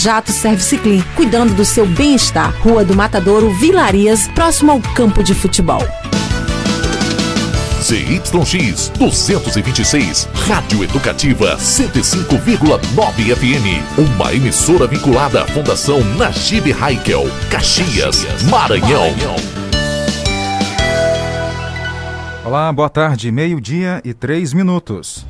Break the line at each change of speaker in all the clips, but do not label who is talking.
Jato Service Clean, cuidando do seu bem-estar. Rua do Matadouro, Vilarias, próximo ao campo de futebol.
ZYX 226, Rádio Educativa 105,9 FM. Uma emissora vinculada à Fundação Najib Haikel, Caxias, Maranhão.
Olá, boa tarde, meio-dia e três minutos.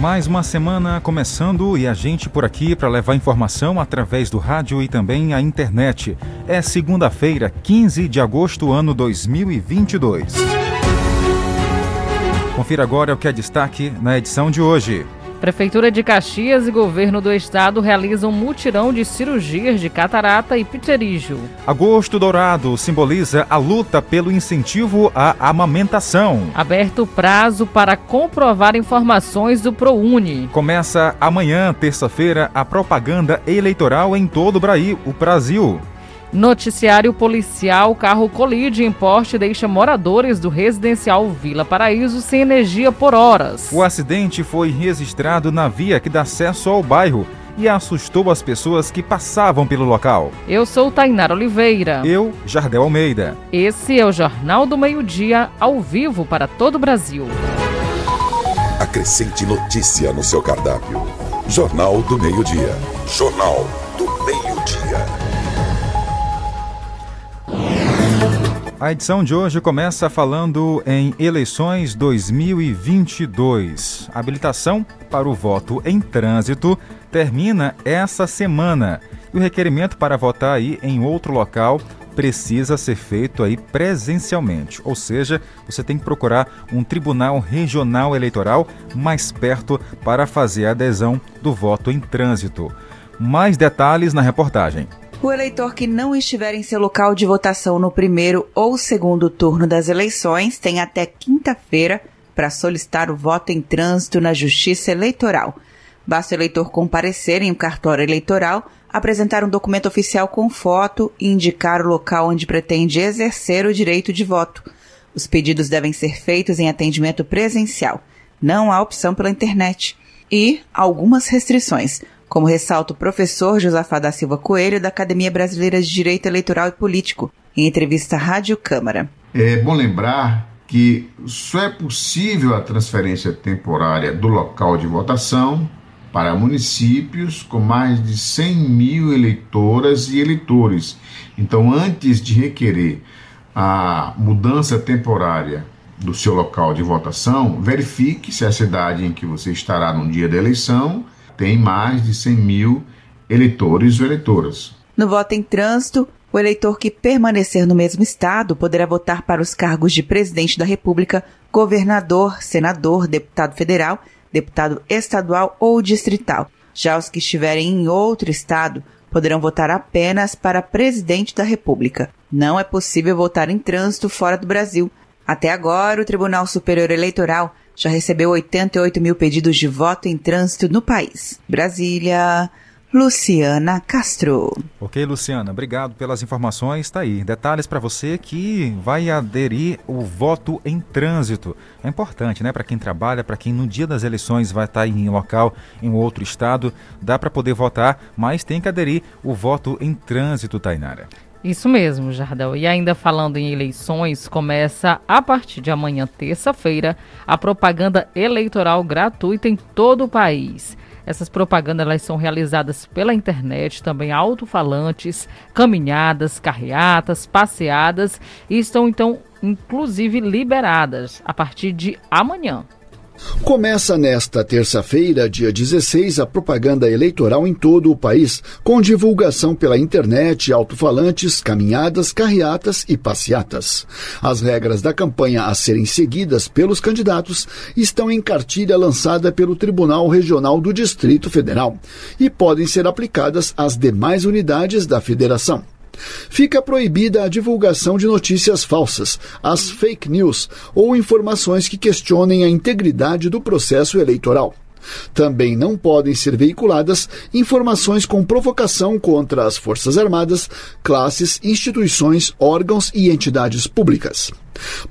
Mais uma semana começando e a gente por aqui para levar informação através do rádio e também a internet. É segunda-feira, 15 de agosto, ano 2022. Confira agora o que é destaque na edição de hoje.
Prefeitura de Caxias e governo do estado realizam mutirão de cirurgias de catarata e pterígio.
Agosto Dourado simboliza a luta pelo incentivo à amamentação.
Aberto prazo para comprovar informações do ProUni.
Começa amanhã, terça-feira, a propaganda eleitoral em todo o Brasil.
Noticiário policial: carro colide em porte deixa moradores do residencial Vila Paraíso sem energia por horas.
O acidente foi registrado na via que dá acesso ao bairro e assustou as pessoas que passavam pelo local.
Eu sou Tainara Oliveira.
Eu, Jardel Almeida.
Esse é o Jornal do Meio-Dia, ao vivo para todo o Brasil.
Acrescente notícia no seu cardápio. Jornal do Meio-Dia. Jornal
A edição de hoje começa falando em eleições 2022. A habilitação para o voto em trânsito termina essa semana. E o requerimento para votar aí em outro local precisa ser feito aí presencialmente, ou seja, você tem que procurar um tribunal regional eleitoral mais perto para fazer a adesão do voto em trânsito. Mais detalhes na reportagem.
O eleitor que não estiver em seu local de votação no primeiro ou segundo turno das eleições tem até quinta-feira para solicitar o voto em trânsito na Justiça Eleitoral. Basta o eleitor comparecer em um cartório eleitoral, apresentar um documento oficial com foto e indicar o local onde pretende exercer o direito de voto. Os pedidos devem ser feitos em atendimento presencial. Não há opção pela internet. E algumas restrições como ressalta o professor Josafá da Silva Coelho, da Academia Brasileira de Direito Eleitoral e Político, em entrevista à Rádio Câmara.
É bom lembrar que só é possível a transferência temporária do local de votação para municípios com mais de 100 mil eleitoras e eleitores. Então, antes de requerer a mudança temporária do seu local de votação, verifique se a cidade em que você estará no dia da eleição tem mais de 100 mil eleitores ou eleitoras.
No voto em trânsito, o eleitor que permanecer no mesmo estado poderá votar para os cargos de presidente da República, governador, senador, deputado federal, deputado estadual ou distrital. Já os que estiverem em outro estado poderão votar apenas para presidente da República. Não é possível votar em trânsito fora do Brasil. Até agora, o Tribunal Superior Eleitoral já recebeu 88 mil pedidos de voto em trânsito no país. Brasília. Luciana Castro.
Ok, Luciana, obrigado pelas informações. Está aí. Detalhes para você que vai aderir o voto em trânsito. É importante, né? Para quem trabalha, para quem no dia das eleições vai estar em local em outro estado, dá para poder votar, mas tem que aderir o voto em trânsito, Tainara.
Isso mesmo, Jardel. E ainda falando em eleições, começa a partir de amanhã, terça-feira, a propaganda eleitoral gratuita em todo o país. Essas propagandas elas são realizadas pela internet, também alto-falantes, caminhadas, carreatas, passeadas e estão então inclusive liberadas a partir de amanhã.
Começa nesta terça-feira, dia 16, a propaganda eleitoral em todo o país, com divulgação pela internet, alto-falantes, caminhadas, carreatas e passeatas. As regras da campanha a serem seguidas pelos candidatos estão em cartilha lançada pelo Tribunal Regional do Distrito Federal e podem ser aplicadas às demais unidades da federação. Fica proibida a divulgação de notícias falsas, as fake news ou informações que questionem a integridade do processo eleitoral. Também não podem ser veiculadas informações com provocação contra as Forças Armadas, classes, instituições, órgãos e entidades públicas.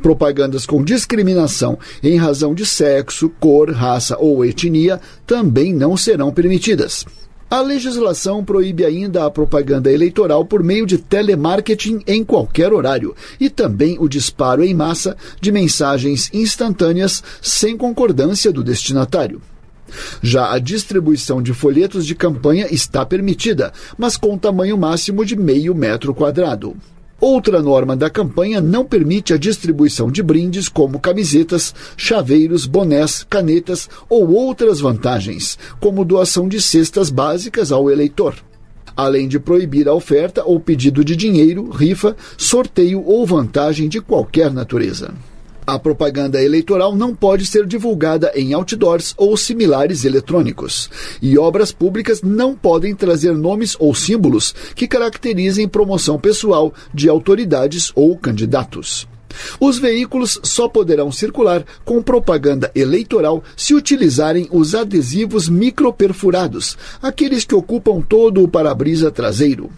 Propagandas com discriminação em razão de sexo, cor, raça ou etnia também não serão permitidas. A legislação proíbe ainda a propaganda eleitoral por meio de telemarketing em qualquer horário e também o disparo em massa de mensagens instantâneas sem concordância do destinatário. Já a distribuição de folhetos de campanha está permitida, mas com tamanho máximo de meio metro quadrado. Outra norma da campanha não permite a distribuição de brindes como camisetas, chaveiros, bonés, canetas ou outras vantagens, como doação de cestas básicas ao eleitor. Além de proibir a oferta ou pedido de dinheiro, rifa, sorteio ou vantagem de qualquer natureza. A propaganda eleitoral não pode ser divulgada em outdoors ou similares eletrônicos. E obras públicas não podem trazer nomes ou símbolos que caracterizem promoção pessoal de autoridades ou candidatos. Os veículos só poderão circular com propaganda eleitoral se utilizarem os adesivos microperfurados, aqueles que ocupam todo o para-brisa traseiro.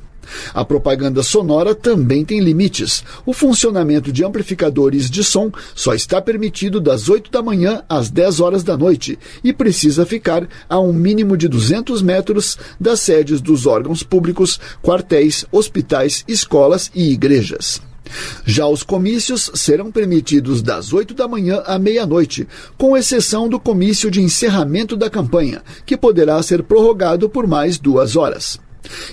A propaganda sonora também tem limites. O funcionamento de amplificadores de som só está permitido das 8 da manhã às 10 horas da noite e precisa ficar a um mínimo de 200 metros das sedes dos órgãos públicos, quartéis, hospitais, escolas e igrejas. Já os comícios serão permitidos das 8 da manhã à meia-noite, com exceção do comício de encerramento da campanha, que poderá ser prorrogado por mais duas horas.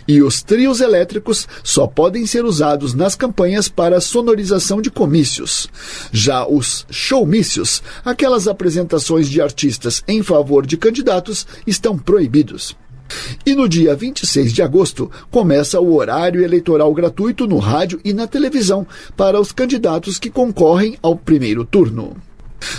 E os trios elétricos só podem ser usados nas campanhas para sonorização de comícios. Já os showmícios, aquelas apresentações de artistas em favor de candidatos, estão proibidos. E no dia 26 de agosto começa o horário eleitoral gratuito no rádio e na televisão para os candidatos que concorrem ao primeiro turno.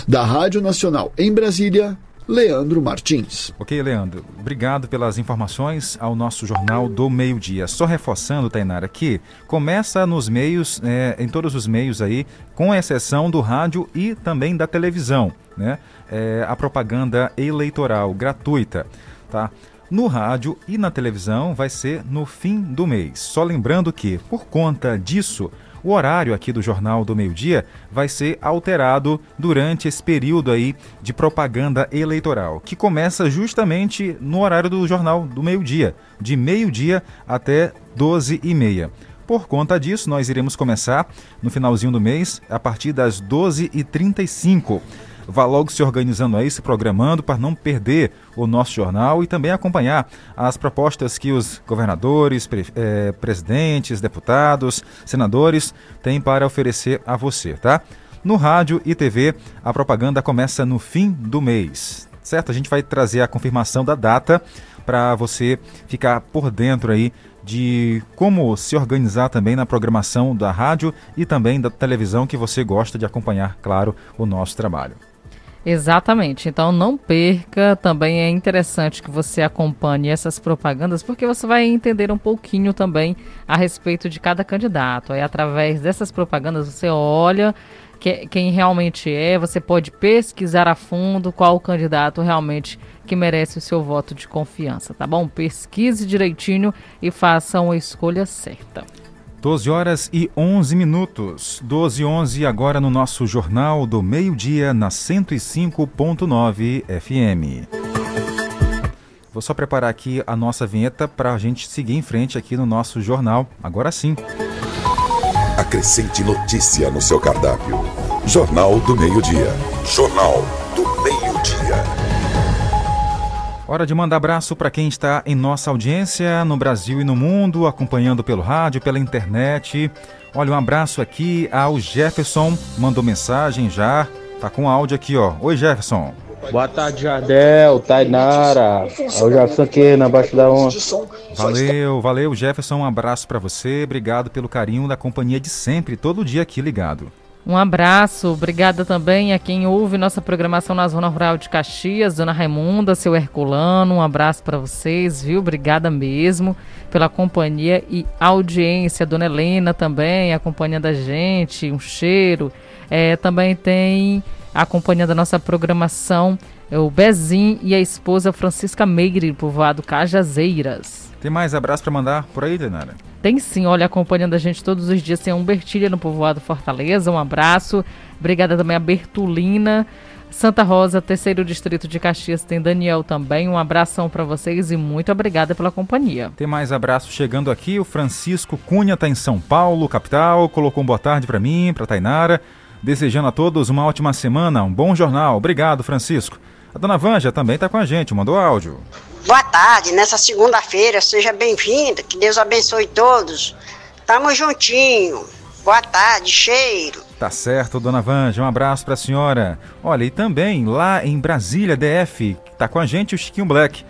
Da Rádio Nacional em Brasília, Leandro Martins.
Ok, Leandro. Obrigado pelas informações ao nosso Jornal do Meio-Dia. Só reforçando, Tainara, que começa nos meios, é, em todos os meios aí, com exceção do rádio e também da televisão, né? É, a propaganda eleitoral gratuita, tá? No rádio e na televisão vai ser no fim do mês. Só lembrando que, por conta disso, o horário aqui do Jornal do Meio-Dia vai ser alterado durante esse período aí de propaganda eleitoral, que começa justamente no horário do Jornal do Meio-Dia, de meio-dia até 12 e meia. Por conta disso, nós iremos começar no finalzinho do mês, a partir das 12h35 vá logo se organizando aí, se programando para não perder o nosso jornal e também acompanhar as propostas que os governadores, pre eh, presidentes, deputados, senadores têm para oferecer a você, tá? No rádio e TV, a propaganda começa no fim do mês, certo? A gente vai trazer a confirmação da data para você ficar por dentro aí de como se organizar também na programação da rádio e também da televisão que você gosta de acompanhar, claro, o nosso trabalho.
Exatamente. Então não perca. Também é interessante que você acompanhe essas propagandas, porque você vai entender um pouquinho também a respeito de cada candidato. Aí através dessas propagandas você olha que, quem realmente é, você pode pesquisar a fundo qual o candidato realmente que merece o seu voto de confiança, tá bom? Pesquise direitinho e faça uma escolha certa.
12 horas e 11 minutos. 12 e 11 agora no nosso Jornal do Meio-Dia na 105.9 FM. Vou só preparar aqui a nossa vinheta para a gente seguir em frente aqui no nosso jornal. Agora sim.
Acrescente notícia no seu cardápio. Jornal do Meio-Dia. Jornal do Meio-Dia.
Hora de mandar abraço para quem está em nossa audiência no Brasil e no mundo, acompanhando pelo rádio, pela internet. Olha, um abraço aqui ao Jefferson, mandou mensagem já, tá com áudio aqui, ó. Oi, Jefferson.
Boa tarde, Jardel, Tainara. É o Jefferson aqui na Baixa da Onça.
Valeu, valeu, Jefferson. Um abraço para você. Obrigado pelo carinho da companhia de sempre, todo dia aqui ligado.
Um abraço, obrigada também a quem ouve nossa programação na Zona Rural de Caxias, Dona Raimunda, seu Herculano, um abraço para vocês, viu? Obrigada mesmo pela companhia e audiência. Dona Helena também acompanhando a gente, um cheiro. É, também tem acompanhando a nossa programação. É o Bezim e a esposa Francisca Meire, povoado Cajazeiras.
Tem mais abraço para mandar por aí, Denara?
Tem sim, olha, acompanhando a gente todos os dias. Tem um Bertilha no povoado Fortaleza, um abraço. Obrigada também a Bertulina. Santa Rosa, terceiro distrito de Caxias, tem Daniel também. Um abração para vocês e muito obrigada pela companhia.
Tem mais abraços chegando aqui. O Francisco Cunha está em São Paulo, capital. Colocou um boa tarde para mim, para Tainara. Desejando a todos uma ótima semana, um bom jornal. Obrigado, Francisco. A dona Vanja também está com a gente, mandou áudio.
Boa tarde, nessa segunda-feira, seja bem-vinda, que Deus abençoe todos. Tamo juntinho. Boa tarde, cheiro.
Tá certo, dona Vanja, um abraço para a senhora. Olha, e também lá em Brasília, DF, tá com a gente o Chiquinho Black.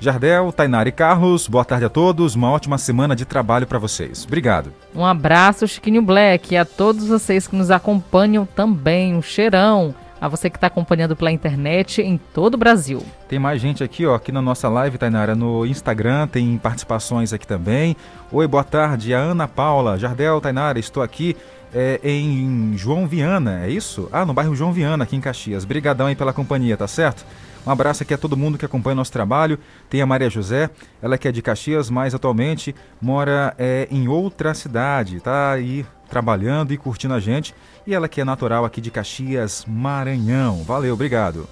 Jardel, Tainara e Carlos, boa tarde a todos, uma ótima semana de trabalho para vocês. Obrigado.
Um abraço, Chiquinho Black, e a todos vocês que nos acompanham também. Um cheirão a você que está acompanhando pela internet em todo o Brasil.
Tem mais gente aqui, ó, aqui na nossa live, Tainara, no Instagram, tem participações aqui também. Oi, boa tarde, a Ana Paula, Jardel, Tainara, estou aqui é, em João Viana, é isso? Ah, no bairro João Viana, aqui em Caxias. Brigadão aí pela companhia, tá certo? Um abraço aqui a todo mundo que acompanha o nosso trabalho. Tem a Maria José, ela que é de Caxias, mas atualmente mora é, em outra cidade, tá aí trabalhando e curtindo a gente. E ela que é natural aqui de Caxias, Maranhão. Valeu, obrigado.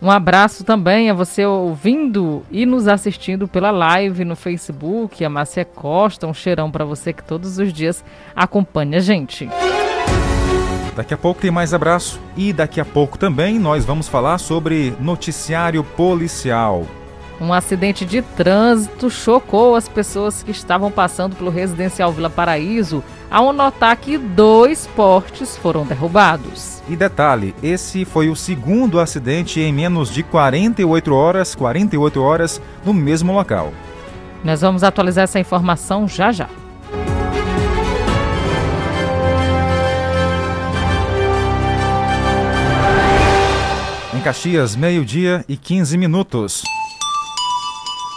Um abraço também a você ouvindo e nos assistindo pela live no Facebook, a Márcia Costa. Um cheirão para você que todos os dias acompanha a gente.
Daqui a pouco tem mais abraço e daqui a pouco também nós vamos falar sobre noticiário policial.
Um acidente de trânsito chocou as pessoas que estavam passando pelo residencial Vila Paraíso ao notar que dois portes foram derrubados.
E detalhe, esse foi o segundo acidente em menos de 48 horas, 48 horas no mesmo local.
Nós vamos atualizar essa informação já já.
Em Caxias, meio-dia e 15 minutos.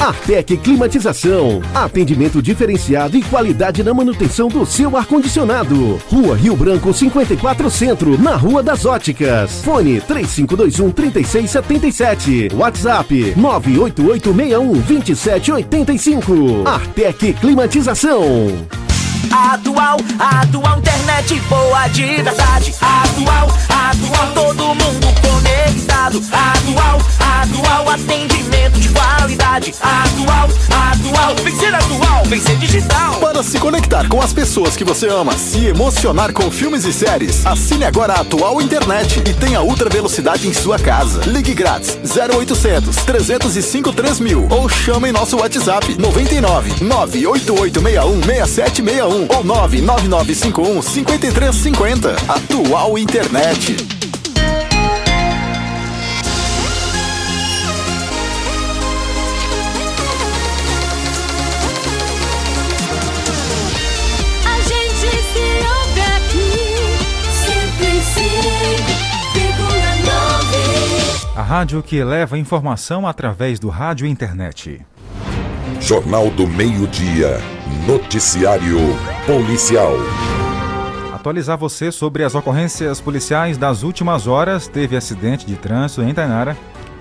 Artec Climatização. Atendimento diferenciado e qualidade na manutenção do seu ar-condicionado. Rua Rio Branco 54 Centro, na Rua das Óticas. Fone 3521 3677. WhatsApp 98861 2785. Artec Climatização.
Atual, atual internet boa de verdade. Atual, atual todo mundo conectado. Atual, atual atendimento de qualidade. Atual, atual, vem ser atual, vem ser digital.
Para se conectar com as pessoas que você ama, se emocionar com filmes e séries, assine agora a Atual Internet e tenha ultra velocidade em sua casa. Ligue grátis 0800 305 3000 ou chame em nosso WhatsApp 99 98861 6761 ou 99951 5350. Atual Internet.
A
rádio que leva informação através do rádio e internet.
Jornal do Meio-Dia. Noticiário Policial.
Atualizar você sobre as ocorrências policiais das últimas horas. Teve acidente de trânsito em Tainara.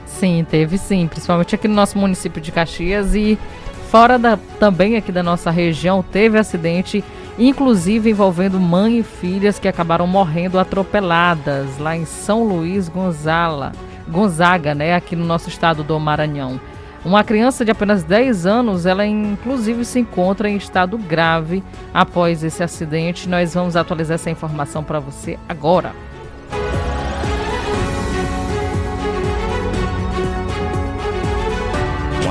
Sim, teve sim, principalmente aqui no nosso município de Caxias e fora da, também aqui da nossa região teve acidente, inclusive envolvendo mãe e filhas que acabaram morrendo atropeladas lá em São Luís Gonzala, Gonzaga, né, aqui no nosso estado do Maranhão. Uma criança de apenas 10 anos, ela inclusive se encontra em estado grave após esse acidente. Nós vamos atualizar essa informação para você agora.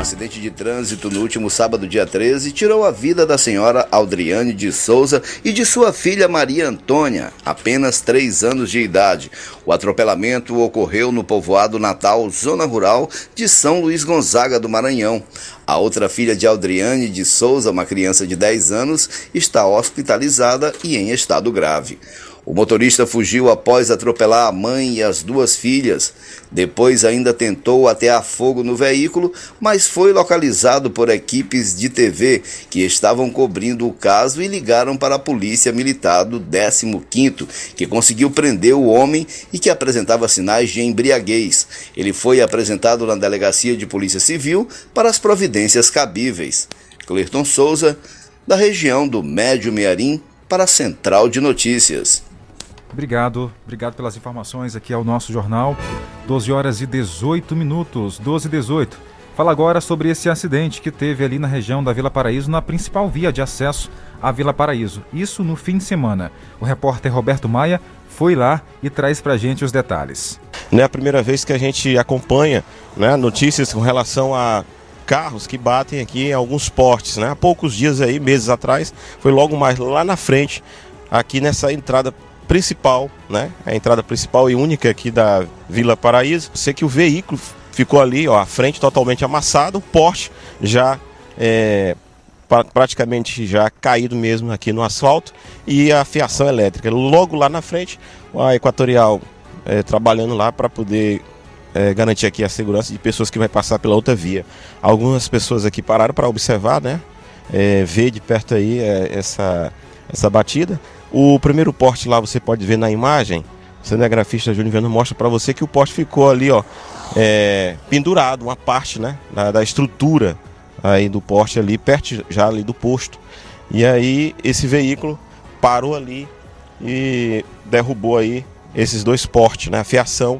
Acidente de trânsito no último sábado, dia 13, tirou a vida da senhora Aldriane de Souza e de sua filha Maria Antônia, apenas 3 anos de idade. O atropelamento ocorreu no povoado Natal, zona rural de São Luís Gonzaga do Maranhão. A outra filha de Aldriane de Souza, uma criança de 10 anos, está hospitalizada e em estado grave. O motorista fugiu após atropelar a mãe e as duas filhas. Depois ainda tentou atear fogo no veículo, mas foi localizado por equipes de TV que estavam cobrindo o caso e ligaram para a Polícia Militar do 15º, que conseguiu prender o homem e que apresentava sinais de embriaguez. Ele foi apresentado na Delegacia de Polícia Civil para as providências cabíveis. Clerton Souza, da região do Médio Mearim, para a Central de Notícias.
Obrigado, obrigado pelas informações aqui ao nosso jornal. 12 horas e 18 minutos, 12 e 18. Fala agora sobre esse acidente que teve ali na região da Vila Paraíso, na principal via de acesso à Vila Paraíso. Isso no fim de semana. O repórter Roberto Maia foi lá e traz pra gente os detalhes.
Não é a primeira vez que a gente acompanha né, notícias com relação a carros que batem aqui em alguns portes. Né? Há poucos dias aí, meses atrás, foi logo mais lá na frente, aqui nessa entrada principal, né? A entrada principal e única aqui da Vila Paraíso. Sei que o veículo ficou ali, ó, a frente totalmente amassado, o porte já é, pra, praticamente já caído mesmo aqui no asfalto e a fiação elétrica. Logo lá na frente, a Equatorial é, trabalhando lá para poder é, garantir aqui a segurança de pessoas que vai passar pela outra via. Algumas pessoas aqui pararam para observar, né? É, ver de perto aí é, essa, essa batida. O primeiro porte lá você pode ver na imagem. O cinegrafista Júnior Viano mostra para você que o porte ficou ali, ó, é, pendurado, uma parte, né, da, da, estrutura aí do porte ali, perto já ali do posto. E aí esse veículo parou ali e derrubou aí esses dois portes, né, a fiação.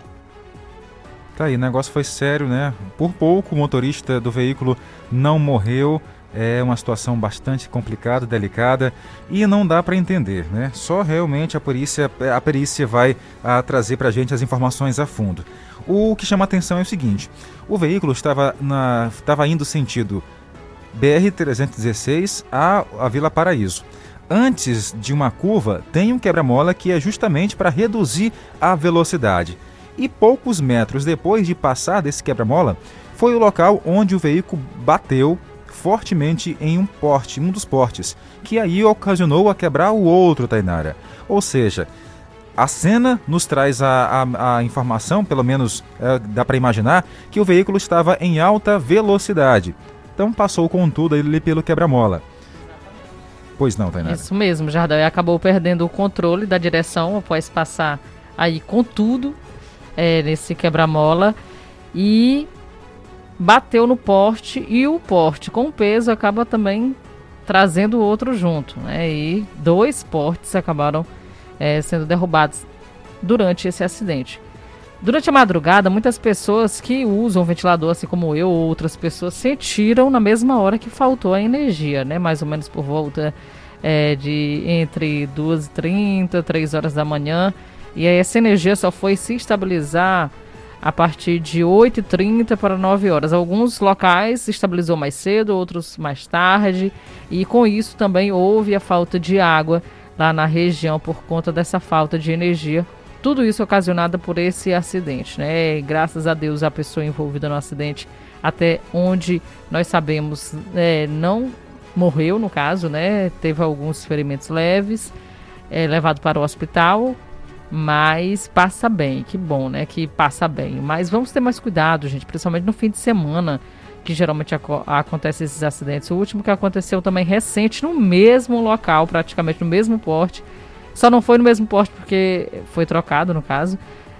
Tá aí, o negócio foi sério, né? Por pouco o motorista do veículo não morreu. É uma situação bastante complicada, delicada e não dá para entender, né? Só realmente a perícia, a perícia vai a, trazer para a gente as informações a fundo. O que chama atenção é o seguinte: o veículo estava, na, estava indo sentido BR-316 a, a Vila Paraíso. Antes de uma curva, tem um quebra-mola que é justamente para reduzir a velocidade. E poucos metros depois de passar desse quebra-mola, foi o local onde o veículo bateu fortemente em um porte, um dos portes, que aí ocasionou a quebrar o outro, Tainara. Ou seja, a cena nos traz a, a, a informação, pelo menos é, dá para imaginar, que o veículo estava em alta velocidade. Então passou com tudo ali pelo quebra-mola. Pois não, Tainara?
Isso mesmo, Jardel. acabou perdendo o controle da direção após passar aí com tudo é, nesse quebra-mola. E bateu no porte e o porte com peso acaba também trazendo o outro junto, né? E dois portes acabaram é, sendo derrubados durante esse acidente. Durante a madrugada, muitas pessoas que usam ventilador, assim como eu ou outras pessoas, sentiram na mesma hora que faltou a energia, né? Mais ou menos por volta é, de entre 2h30, 3 horas da manhã. E aí essa energia só foi se estabilizar a partir de 8h30 para 9 horas. Alguns locais estabilizou mais cedo, outros mais tarde, e com isso também houve a falta de água lá na região por conta dessa falta de energia. Tudo isso ocasionado por esse acidente, né? E, graças a Deus a pessoa envolvida no acidente, até onde nós sabemos, é, não morreu no caso, né? Teve alguns ferimentos leves, é, levado para o hospital, mas passa bem, que bom, né? Que passa bem. Mas vamos ter mais cuidado, gente, principalmente no fim de semana, que geralmente ac acontece esses acidentes. O último que aconteceu também recente, no mesmo local, praticamente no mesmo porte. Só não foi no mesmo porte porque foi trocado, no caso.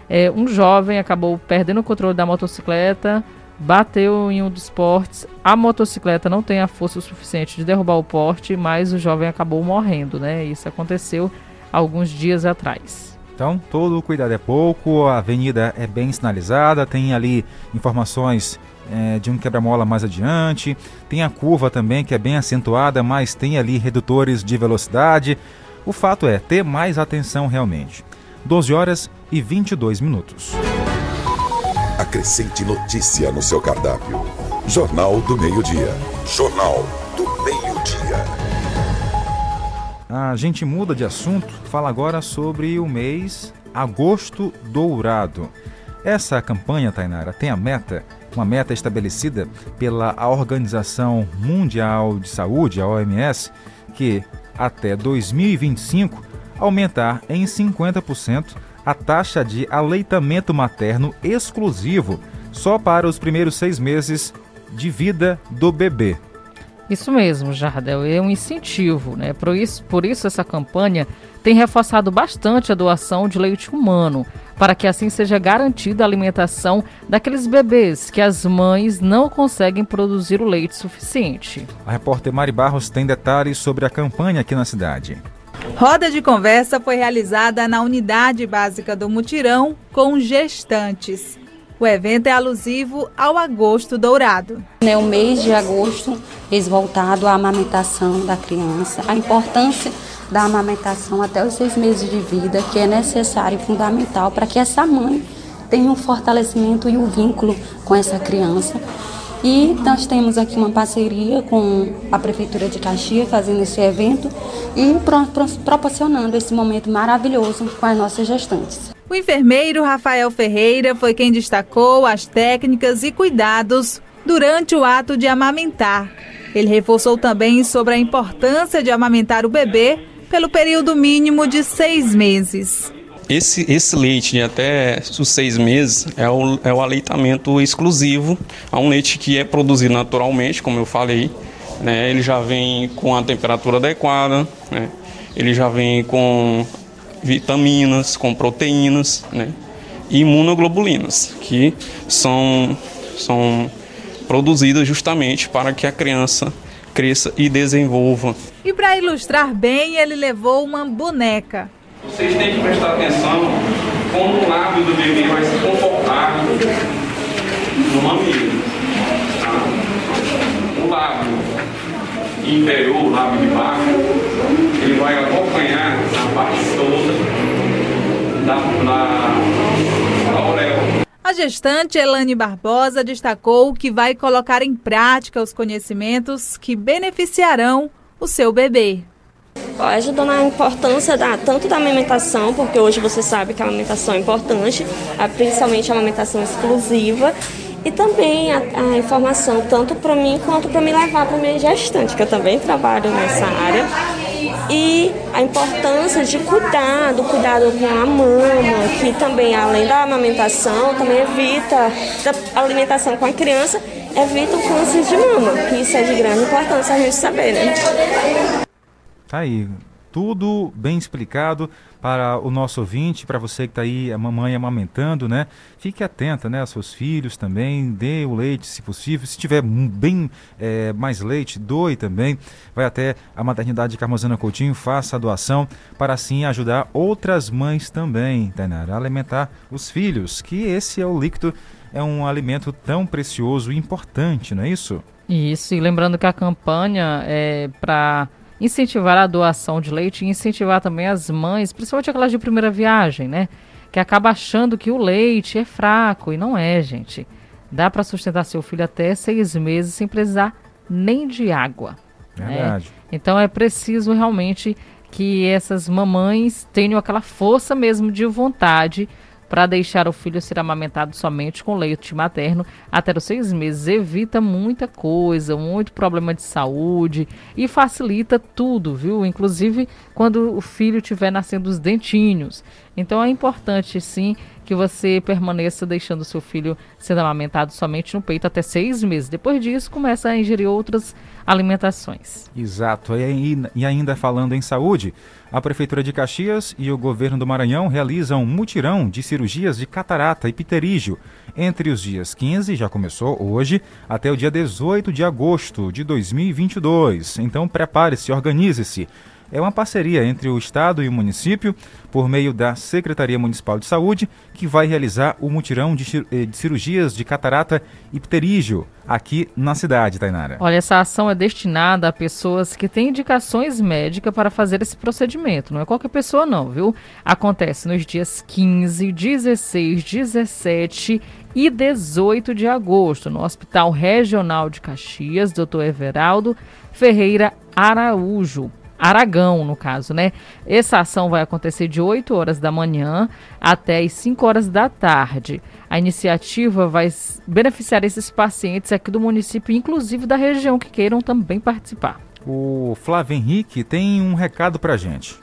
É, um jovem acabou perdendo o controle da motocicleta, bateu em um dos portes. A motocicleta não tem a força suficiente de derrubar o porte, mas o jovem acabou morrendo, né? Isso aconteceu alguns dias atrás.
Então, todo cuidado é pouco, a avenida é bem sinalizada, tem ali informações é, de um quebra-mola mais adiante, tem a curva também que é bem acentuada, mas tem ali redutores de velocidade. O fato é ter mais atenção realmente. 12 horas e 22 minutos.
Acrescente notícia no seu cardápio. Jornal do Meio-Dia. Jornal
A gente muda de assunto, fala agora sobre o mês Agosto Dourado. Essa campanha, Tainara, tem a meta, uma meta estabelecida pela Organização Mundial de Saúde, a OMS, que até 2025 aumentar em 50% a taxa de aleitamento materno exclusivo só para os primeiros seis meses de vida do bebê.
Isso mesmo, Jardel, é um incentivo, né? Por isso, por isso essa campanha tem reforçado bastante a doação de leite humano, para que assim seja garantida a alimentação daqueles bebês que as mães não conseguem produzir o leite suficiente.
A repórter Mari Barros tem detalhes sobre a campanha aqui na cidade.
Roda de conversa foi realizada na unidade básica do Mutirão com gestantes. O evento é alusivo ao Agosto Dourado.
É o mês de agosto, mês voltado à amamentação da criança, a importância da amamentação até os seis meses de vida, que é necessário e fundamental para que essa mãe tenha um fortalecimento e um vínculo com essa criança. E nós temos aqui uma parceria com a Prefeitura de Caxias fazendo esse evento e pro, pro, proporcionando esse momento maravilhoso com as nossas gestantes.
O enfermeiro Rafael Ferreira foi quem destacou as técnicas e cuidados durante o ato de amamentar. Ele reforçou também sobre a importância de amamentar o bebê pelo período mínimo de seis meses.
Esse, esse leite de até os seis meses é o, é o aleitamento exclusivo. É um leite que é produzido naturalmente, como eu falei. Né? Ele já vem com a temperatura adequada, né? ele já vem com vitaminas, com proteínas né? e imunoglobulinas, que são, são produzidas justamente para que a criança cresça e desenvolva.
E para ilustrar bem, ele levou uma boneca.
Vocês têm que prestar atenção como o lábio do bebê vai se comportar no mamilo. Tá? O lábio inferior, o lábio de baixo, ele vai acompanhar a parte toda da, da, da auréola.
A gestante Elane Barbosa destacou que vai colocar em prática os conhecimentos que beneficiarão o seu bebê.
Ajuda na importância da, tanto da amamentação, porque hoje você sabe que a amamentação é importante, principalmente a amamentação exclusiva, e também a, a informação tanto para mim quanto para me levar para minha gestante, que eu também trabalho nessa área. E a importância de cuidar, do cuidado com a mama, que também, além da amamentação, também evita da alimentação com a criança, evita o câncer de mama, que isso é de grande importância a gente saber, né?
Tá aí, tudo bem explicado para o nosso ouvinte, para você que está aí, a mamãe amamentando, né? Fique atenta, né, aos seus filhos também, dê o leite se possível. Se tiver bem é, mais leite, doe também. Vai até a maternidade Carmozana Coutinho, faça a doação para assim ajudar outras mães também, Tainara, a alimentar os filhos, que esse é o líquido, é um alimento tão precioso e importante, não é isso?
Isso, e lembrando que a campanha é para incentivar a doação de leite e incentivar também as mães, principalmente aquelas de primeira viagem, né? Que acaba achando que o leite é fraco e não é, gente. Dá para sustentar seu filho até seis meses sem precisar nem de água.
Verdade.
Né? Então é preciso realmente que essas mamães tenham aquela força mesmo de vontade para deixar o filho ser amamentado somente com leite materno até os seis meses. Evita muita coisa, muito problema de saúde e facilita tudo, viu? Inclusive quando o filho estiver nascendo os dentinhos. Então é importante, sim, que você permaneça deixando seu filho sendo amamentado somente no peito até seis meses. Depois disso, começa a ingerir outras alimentações.
Exato. E, ainda falando em saúde, a Prefeitura de Caxias e o governo do Maranhão realizam um mutirão de cirurgias de catarata e pterígio entre os dias 15, já começou hoje, até o dia 18 de agosto de 2022. Então prepare-se, organize-se. É uma parceria entre o Estado e o município, por meio da Secretaria Municipal de Saúde, que vai realizar o mutirão eh, de cirurgias de catarata e pterígio aqui na cidade, Tainara.
Olha, essa ação é destinada a pessoas que têm indicações médicas para fazer esse procedimento. Não é qualquer pessoa, não, viu? Acontece nos dias 15, 16, 17 e 18 de agosto, no Hospital Regional de Caxias, Dr. Everaldo Ferreira Araújo. Aragão, no caso, né? Essa ação vai acontecer de 8 horas da manhã até as 5 horas da tarde. A iniciativa vai beneficiar esses pacientes aqui do município, inclusive da região, que queiram também participar.
O Flávio Henrique tem um recado pra gente.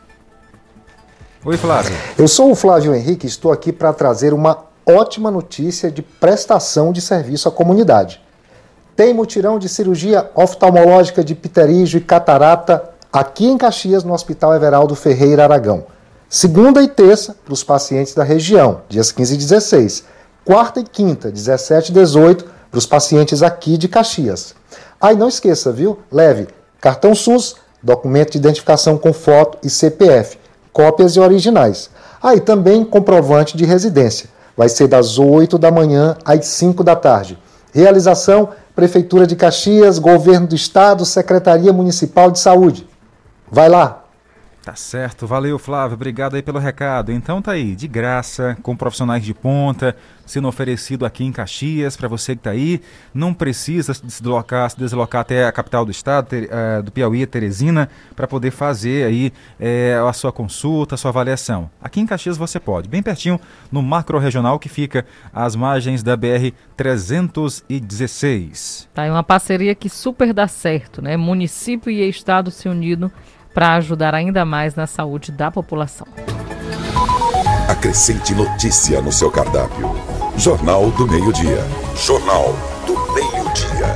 Oi, Flávio.
Eu sou o Flávio Henrique e estou aqui para trazer uma ótima notícia de prestação de serviço à comunidade. Tem mutirão de cirurgia oftalmológica de pterígio e catarata aqui em Caxias, no Hospital Everaldo Ferreira Aragão. Segunda e terça para os pacientes da região, dias 15 e 16. Quarta e quinta, 17 e 18 para os pacientes aqui de Caxias. Aí não esqueça, viu? Leve cartão SUS, documento de identificação com foto e CPF, cópias e originais. Aí também comprovante de residência. Vai ser das 8 da manhã às 5 da tarde. Realização: Prefeitura de Caxias, Governo do Estado, Secretaria Municipal de Saúde. Vai lá!
Tá certo, valeu Flávio, obrigado aí pelo recado. Então tá aí, de graça, com profissionais de ponta, sendo oferecido aqui em Caxias, para você que tá aí, não precisa se deslocar, se deslocar até a capital do estado, Ter- eh, do Piauí, Teresina, para poder fazer aí eh, a sua consulta, a sua avaliação. Aqui em Caxias você pode, bem pertinho, no macro regional que fica às margens da BR 316.
Tá, é uma parceria que super dá certo, né? Município e Estado se unindo para ajudar ainda mais na saúde da população.
Acrescente notícia no seu cardápio. Jornal do Meio-Dia. Jornal do Meio-Dia.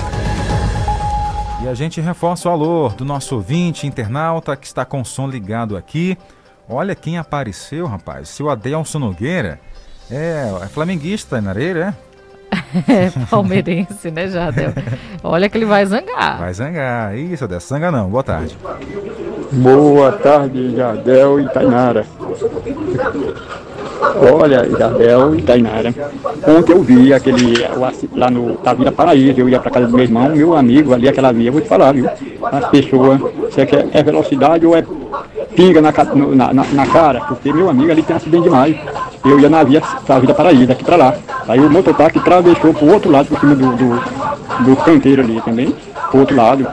E a gente reforça o alô do nosso ouvinte internauta que está com o som ligado aqui. Olha quem apareceu, rapaz. Seu Adelson Nogueira. É, é flamenguista na areia, é?
É palmeirense, né, Jadel? Olha que ele vai zangar.
Vai zangar. Isso, Adelson, zanga não. Boa tarde.
Boa tarde, Jardel e Tainara. Olha, Jardel e Tainara. Ontem eu vi aquele lá no Tavira Paraíso, eu ia pra casa do meu irmão, meu amigo ali, aquela via, eu vou te falar, viu? As pessoas, você quer é velocidade ou é pinga na, na, na, na cara? Porque meu amigo ali tem acidente demais. Eu ia na via Tavira Paraíso, daqui pra lá. Aí o mototáxi travessou pro outro lado, por cima do, do, do canteiro ali também, pro outro lado.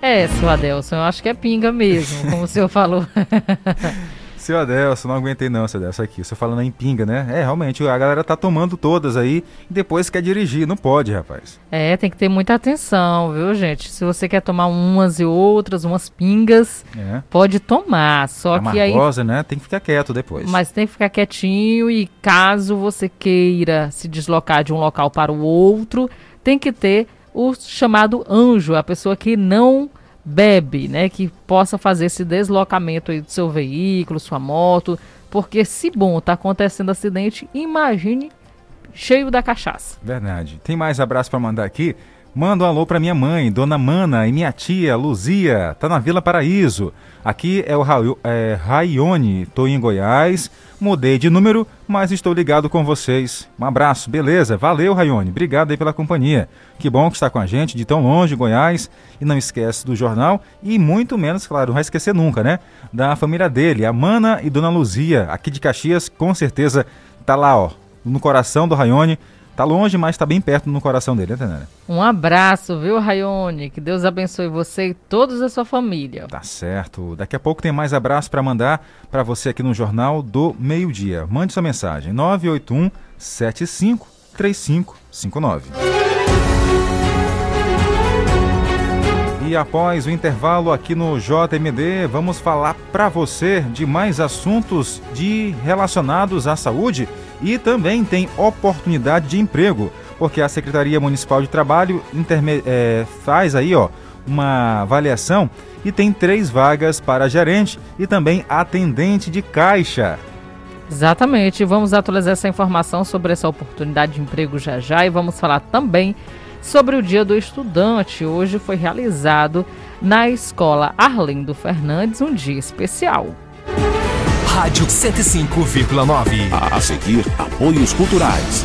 É, seu Adelson, eu acho que é pinga mesmo, como o senhor falou.
Seu Adelson, não aguentei não, seu Adelson, aqui. Você falando em pinga, né? É, realmente, a galera tá tomando todas aí e depois quer dirigir. Não pode, rapaz.
É, tem que ter muita atenção, viu, gente? Se você quer tomar umas e outras, umas pingas,
É.
pode tomar. Só que aí.
Né? Tem que ficar quieto depois.
Mas tem que ficar quietinho e caso você queira se deslocar de um local para o outro, tem que ter o chamado anjo, a pessoa que não bebe, né, que possa fazer esse deslocamento aí do seu veículo, sua moto, porque se bom tá acontecendo acidente, imagine cheio da cachaça.
Verdade. Tem mais abraço pra mandar aqui? Manda um alô pra minha mãe, Dona Mana, e minha tia, Luzia, tá na Vila Paraíso. Aqui é o Raio- é, Raione, tô em Goiás, mudei de número, mas estou ligado com vocês. Um abraço, beleza? Valeu, Raione, obrigado aí pela companhia. Que bom que está com a gente de tão longe, Goiás, e não esquece do jornal, e muito menos, claro, não vai esquecer nunca, né? Da família dele, a Mana e Dona Luzia, aqui de Caxias, com certeza tá lá, ó, no coração do Raione. Tá longe, mas tá bem perto no coração dele, né?
Um abraço, viu, Rayone? Que Deus abençoe você e todos a sua família.
Tá certo. Daqui a pouco tem mais abraço para mandar para você aqui no Jornal do Meio-Dia. Mande sua mensagem: 981 75 3559. E após o intervalo aqui no JMD, vamos falar para você de mais assuntos de relacionados à saúde e também tem oportunidade de emprego, porque a Secretaria Municipal de Trabalho eh, faz aí, ó, uma avaliação e tem três vagas para gerente e também atendente de caixa.
Exatamente. Vamos atualizar essa informação sobre essa oportunidade de emprego já já e vamos falar também sobre o Dia do Estudante. Hoje foi realizado na Escola Arlindo Fernandes um dia especial.
Rádio 105,9.
A seguir, apoios culturais.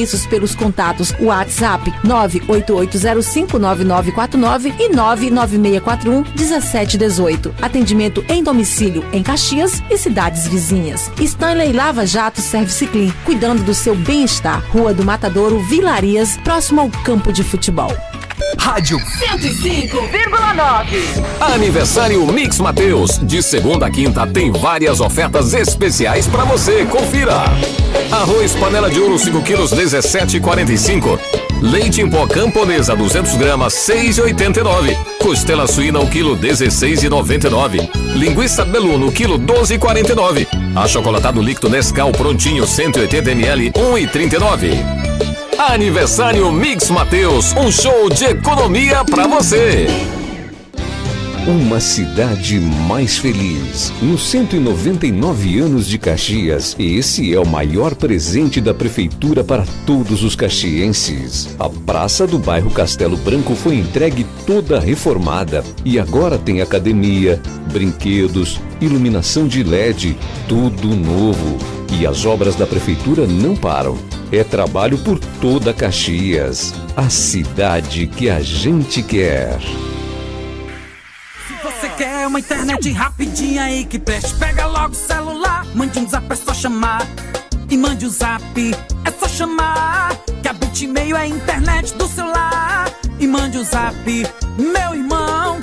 pelos contatos WhatsApp 988059949 e 996411718. Atendimento em domicílio em Caxias e cidades vizinhas. Stanley Lava Jato Service Clean, cuidando do seu bem-estar. Rua do Matadouro, Vilarias, próximo ao campo de futebol.
Rádio
105,9.
Aniversário Mix Mateus. De segunda a quinta tem várias ofertas especiais para você. Confira. Arroz panela de ouro 5 quilos 17,45. Leite em pó camponesa 200 gramas 6,89. Costela suína o quilo 16,99. Linguiça beluno quilo 12,49. Achocolatado líquido Nescau prontinho 180 ml 1,39. Aniversário Mix Mateus, um show de economia pra você.
Uma cidade mais feliz. Nos 199 anos de Caxias, esse é o maior presente da prefeitura para todos os caxienses. A praça do bairro Castelo Branco foi entregue toda reformada e agora tem academia, brinquedos, iluminação de LED, tudo novo. E as obras da prefeitura não param. É trabalho por toda Caxias. A cidade que a gente quer.
Você quer uma internet rapidinha aí que preste? Pega logo o celular, mande um zap, é só chamar. E mande o zap, é só chamar. Que a Bitmail é a internet do celular. E mande o zap, meu irmão.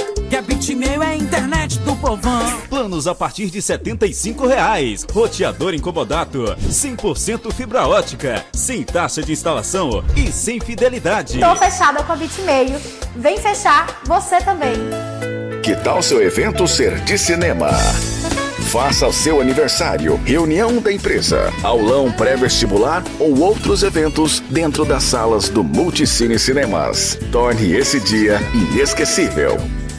A Bitmail é a internet do povão.
Planos a partir de 75 reais. Roteador incomodato. 100% fibra ótica. Sem taxa de instalação e sem fidelidade.
Tô fechada com a Bitmail. Vem fechar você também.
Que tal seu evento ser de cinema? Faça seu aniversário, reunião da empresa, aulão pré-vestibular ou outros eventos dentro das salas do Multicine Cinemas. Torne esse dia inesquecível.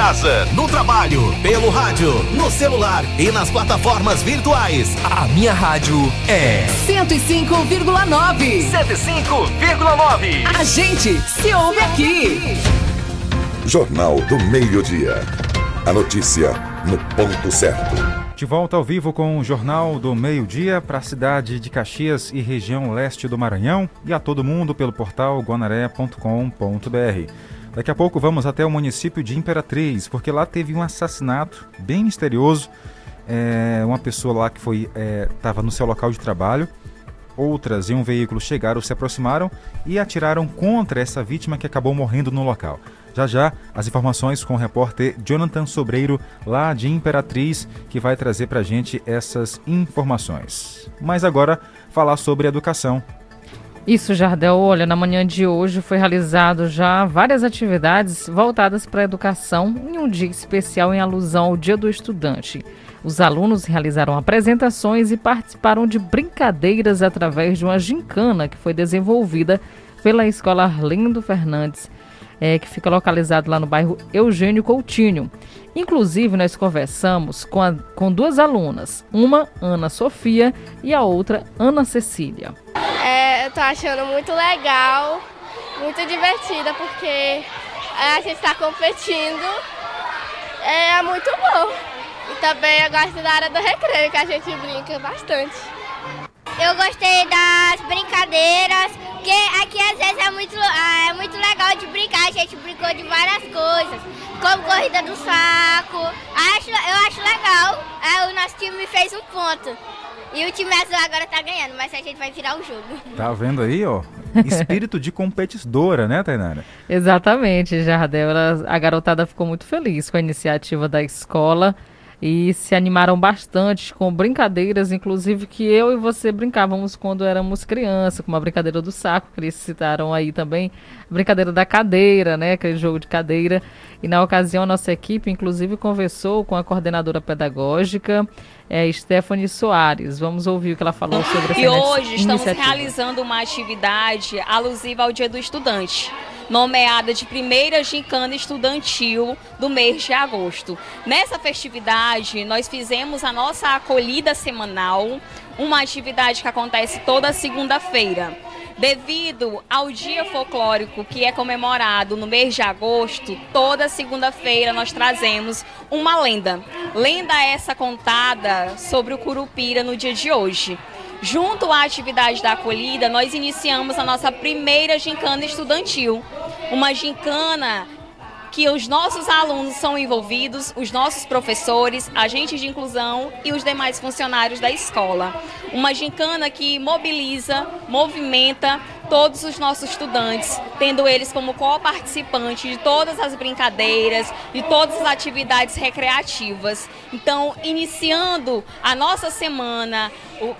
Casa, no trabalho, pelo rádio, no celular e nas plataformas virtuais. A minha rádio é
105,9.
105,9.
A gente se ouve aqui.
Jornal do Meio-Dia. A notícia no ponto certo.
De volta ao vivo com o Jornal do Meio-Dia para a cidade de Caxias e região leste do Maranhão e a todo mundo pelo portal guanaré.com.br. Daqui a pouco vamos até o município de Imperatriz, porque lá teve um assassinato bem misterioso. É, uma pessoa lá que foi estava no seu local de trabalho, outras em um veículo chegaram, se aproximaram e atiraram contra essa vítima que acabou morrendo no local. Já já, as informações com o repórter Jonathan Sobreiro, lá de Imperatriz, que vai trazer para a gente essas informações. Mas agora, falar sobre educação.
Isso, Jardel. Olha, na manhã de hoje foi realizado já várias atividades voltadas para a educação em um dia especial em alusão ao Dia do Estudante. Os alunos realizaram apresentações e participaram de brincadeiras através de uma gincana que foi desenvolvida pela Escola Arlindo Fernandes, é, que fica localizado lá no bairro Eugênio Coutinho. Inclusive, nós conversamos com, a, com duas alunas, uma Ana Sofia e a outra Ana Cecília.
É, eu tô achando muito legal, muito divertida, porque a gente está competindo. É muito bom. E também eu gosto da área do recreio, que a gente brinca bastante.
Eu gostei das brincadeiras, porque aqui às vezes é muito, é muito legal de brincar. A gente brincou de várias coisas, como corrida do saco. Acho, eu acho legal. É, o nosso time fez um ponto. E o time azul agora tá ganhando, mas a gente vai virar o jogo.
Tá vendo aí, ó? Espírito de competidora, né, Tainara?
Exatamente, Jardel. Ela, a garotada ficou muito feliz com a iniciativa da escola e se animaram bastante com brincadeiras, inclusive que eu e você brincávamos quando éramos criança, como a brincadeira do saco, que eles citaram aí também, a brincadeira da cadeira, né, aquele jogo de cadeira. E na ocasião a nossa equipe, inclusive, conversou com a coordenadora pedagógica, é, Stephanie Soares. Vamos ouvir o que ela falou sobre essa
E hoje estamos
iniciativa.
realizando uma atividade alusiva ao Dia do Estudante nomeada de primeira gincana estudantil do mês de agosto. Nessa festividade, nós fizemos a nossa acolhida semanal, uma atividade que acontece toda segunda-feira. Devido ao dia folclórico que é comemorado no mês de agosto, toda segunda-feira nós trazemos uma lenda. Lenda essa contada sobre o Curupira no dia de hoje. Junto à atividade da acolhida, nós iniciamos a nossa primeira gincana estudantil. Uma gincana que os nossos alunos são envolvidos, os nossos professores, agentes de inclusão e os demais funcionários da escola. Uma gincana que mobiliza, movimenta todos os nossos estudantes, tendo eles como co-participantes de todas as brincadeiras, de todas as atividades recreativas. Então, iniciando a nossa semana,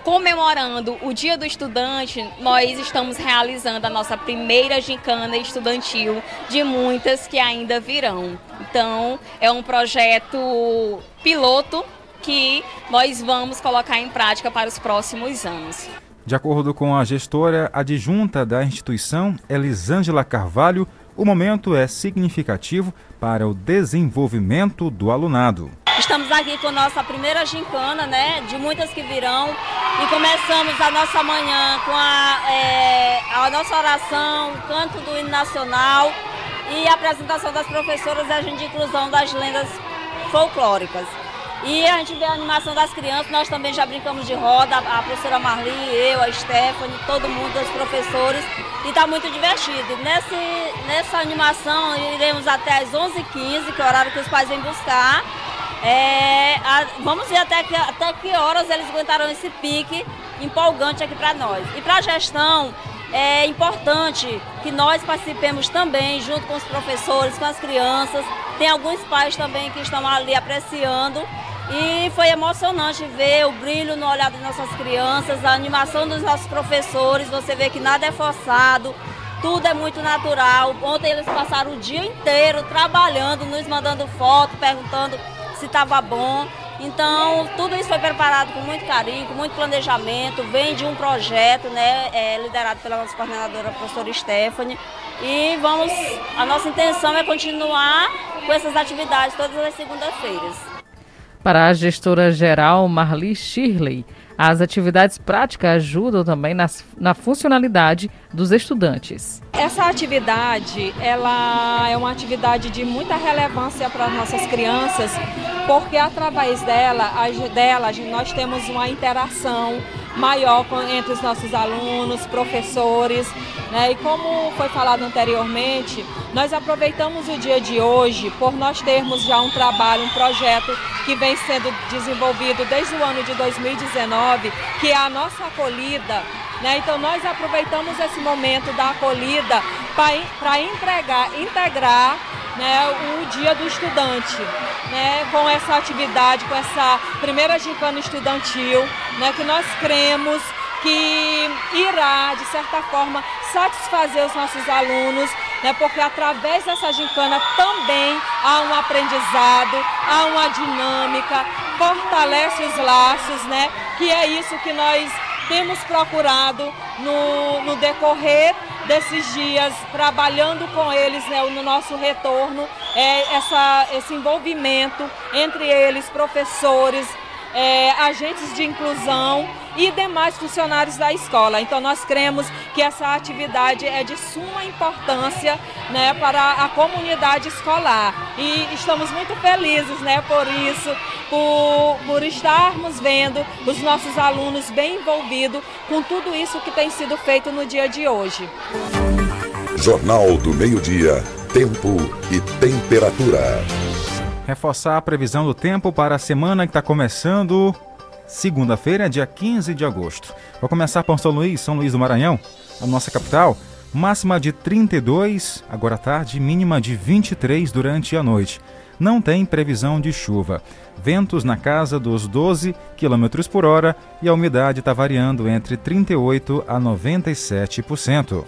comemorando o Dia do Estudante, nós estamos realizando a nossa primeira gincana estudantil de muitas que ainda virão. Então, é um projeto piloto que nós vamos colocar em prática para os próximos anos.
De acordo com a gestora adjunta da instituição, Elisângela Carvalho, o momento é significativo para o desenvolvimento do alunado.
Estamos aqui com nossa primeira gincana, né? De muitas que virão. E começamos a nossa manhã com a, é, a nossa oração, o canto do hino nacional e a apresentação das professoras e a gente de inclusão das lendas folclóricas. E a gente vê a animação das crianças, nós também já brincamos de roda, a professora Marli, eu, a Stephanie, todo mundo, os professores, e está muito divertido. Nesse, nessa animação iremos até às 11h15, que é o horário que os pais vêm buscar. É, a- vamos ver até que, até que horas eles aguentaram esse pique empolgante aqui para nós. E para a gestão, é importante que nós participemos também, junto com os professores, com as crianças. Tem alguns pais também que estão ali apreciando. E foi emocionante ver o brilho no olhar das nossas crianças, a animação dos nossos professores. Você vê que nada é forçado, tudo é muito natural. Ontem eles passaram o dia inteiro trabalhando, nos mandando foto, perguntando se estava bom. Então, tudo isso foi preparado com muito carinho, com muito planejamento, vem de um projeto né, é, liderado pela nossa coordenadora, a professora Stephanie. E vamos, a nossa intenção é continuar com essas atividades todas as segundas-feiras.
Para a gestora geral Marli Shirley, as atividades práticas ajudam também nas, na funcionalidade dos estudantes.
Essa atividade, ela é uma atividade de muita relevância para as nossas crianças, porque através dela, dela nós temos uma interação maior entre os nossos alunos, professores, né? E como foi falado anteriormente, nós aproveitamos o dia de hoje por nós termos já um trabalho, um projeto que vem sendo desenvolvido desde o ano de 2019, que é a nossa acolhida né? Então nós aproveitamos esse momento da acolhida para entregar, integrar né, o dia do estudante, né, com essa atividade, com essa primeira gincana estudantil, né, que nós cremos que irá, de certa forma, satisfazer os nossos alunos, né, porque através dessa gincana também há um aprendizado, há uma dinâmica, fortalece os laços, né, que é isso que nós temos procurado no, no decorrer desses dias, trabalhando com eles né, no nosso retorno, é, essa, esse envolvimento entre eles, professores, é, agentes de inclusão e demais funcionários da escola. Então nós cremos que essa atividade é de suma importância né, para a comunidade escolar e estamos muito felizes né, por isso, por, por estarmos vendo os nossos alunos bem envolvidos com tudo isso que tem sido feito no dia de hoje.
Jornal do Meio-Dia, Tempo e Temperatura.
Reforçar a previsão do tempo para a semana que está começando. segunda-feira, dia 15 de agosto. Vou começar por São Luís, São Luís do Maranhão, a nossa capital. Máxima de 32 agora à tarde, mínima de 23 durante a noite. Não tem previsão de chuva. Ventos na casa dos 12 km por hora e a umidade está variando entre 38% a 97%.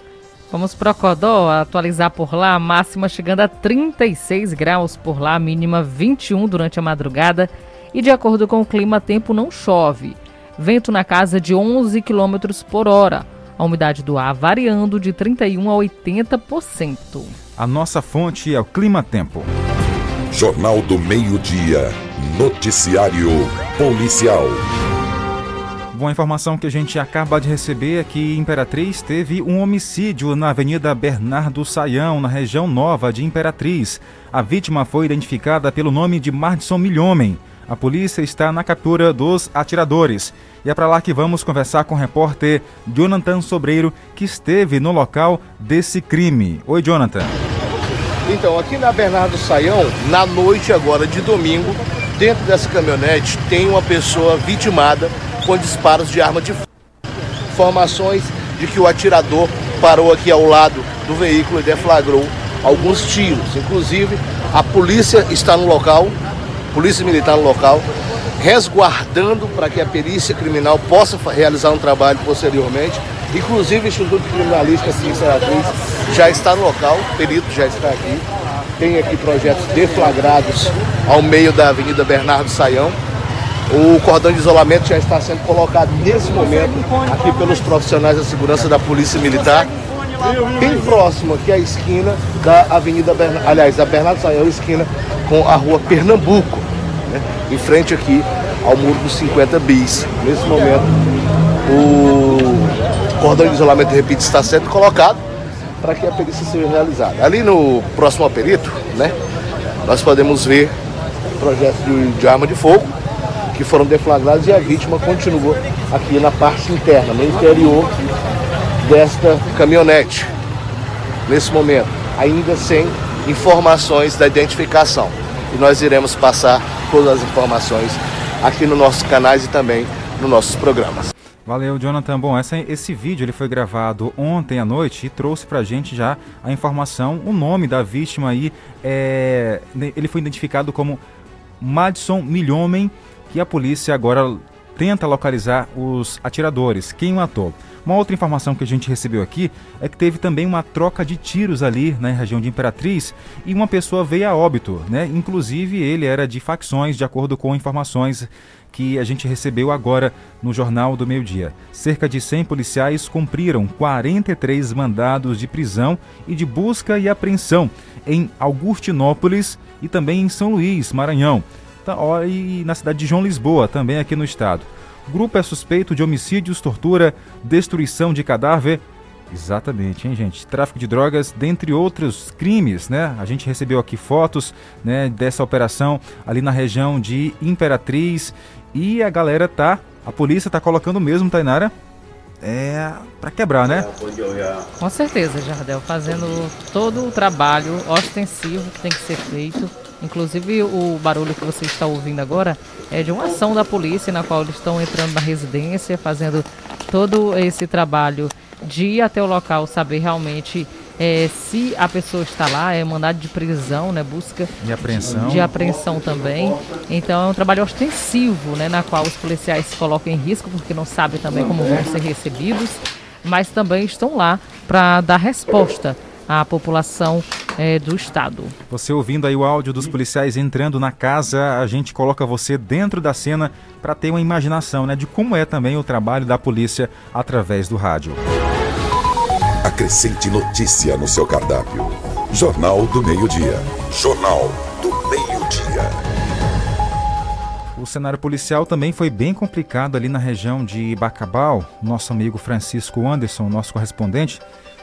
Vamos para Codó atualizar por lá, máxima chegando a 36 graus por lá, mínima 21 durante a madrugada. E de acordo com o clima, tempo não chove. Vento na casa de 11 km por hora. A umidade do ar variando de 31 a 80%.
A nossa fonte é o Clima Tempo.
Jornal do Meio-Dia. Noticiário Policial.
Bom, a informação que a gente acaba de receber é que Imperatriz teve um homicídio na Avenida Bernardo Saião, na região nova de Imperatriz. A vítima foi identificada pelo nome de Mardson Milhomem. A polícia está na captura dos atiradores. E é para lá que vamos conversar com o repórter Jonathan Sobreiro, que esteve no local desse crime. Oi, Jonathan.
Então, aqui na Bernardo Saião, na noite agora de domingo, dentro dessa caminhonete tem uma pessoa vitimada com disparos de arma de fogo. Informações de que o atirador parou aqui ao lado do veículo e deflagrou alguns tiros. Inclusive, a polícia está no local, polícia militar no local, resguardando para que a perícia criminal possa realizar um trabalho posteriormente. Inclusive, o Instituto Criminalístico aqui em Saratriz já está no local, o perito já está aqui. Tem aqui projetos deflagrados ao meio da Avenida Bernardo Saião. O cordão de isolamento já está sendo colocado nesse momento aqui pelos profissionais da segurança da Polícia Militar, bem próximo aqui à esquina da Avenida Bernardo, aliás, da Bernardo Saião, esquina com a rua Pernambuco, né? em frente aqui ao muro dos 50 bis. Nesse momento, o cordão de isolamento, repito, está sendo colocado para que a perícia seja realizada. Ali no próximo perito, né, nós podemos ver projetos de, de arma de fogo, que foram deflagrados e a vítima continua aqui na parte interna, no interior desta caminhonete, nesse momento, ainda sem informações da identificação. E nós iremos passar todas as informações aqui nos nossos canais e também nos nossos programas.
Valeu, Jonathan. Bom, essa, esse vídeo ele foi gravado ontem à noite e trouxe pra gente já a informação, o nome da vítima aí. É, ele foi identificado como Madison Milhomem que a polícia agora tenta localizar os atiradores, quem matou. Uma outra informação que a gente recebeu aqui é que teve também uma troca de tiros ali na região de Imperatriz e uma pessoa veio a óbito, né? Inclusive ele era de facções, de acordo com informações que a gente recebeu agora no Jornal do Meio Dia. Cerca de 100 policiais cumpriram 43 mandados de prisão e de busca e apreensão em Augustinópolis e também em São Luís, Maranhão. Tá, e na cidade de João Lisboa, também aqui no estado. O grupo é suspeito de homicídios, tortura, destruição de cadáver. Exatamente, hein, gente? Tráfico de drogas, dentre outros crimes, né? A gente recebeu aqui fotos, né, dessa operação ali na região de Imperatriz e a galera tá, a polícia tá colocando mesmo, Tainara, é para quebrar, né?
Com certeza, Jardel, fazendo todo o trabalho ostensivo que tem que ser feito Inclusive o barulho que você está ouvindo agora é de uma ação da polícia na qual eles estão entrando na residência, fazendo todo esse trabalho de ir até o local, saber realmente é, se a pessoa está lá, é mandado de prisão, né, busca
de apreensão.
de apreensão também. Então é um trabalho ostensivo, né, na qual os policiais se colocam em risco porque não sabem também como vão ser recebidos, mas também estão lá para dar resposta à população é, do Estado.
Você ouvindo aí o áudio dos policiais entrando na casa, a gente coloca você dentro da cena para ter uma imaginação né, de como é também o trabalho da polícia através do rádio.
Acrescente notícia no seu cardápio. Jornal do Meio-Dia. Jornal do Meio-Dia.
O cenário policial também foi bem complicado ali na região de Bacabal. Nosso amigo Francisco Anderson, nosso correspondente,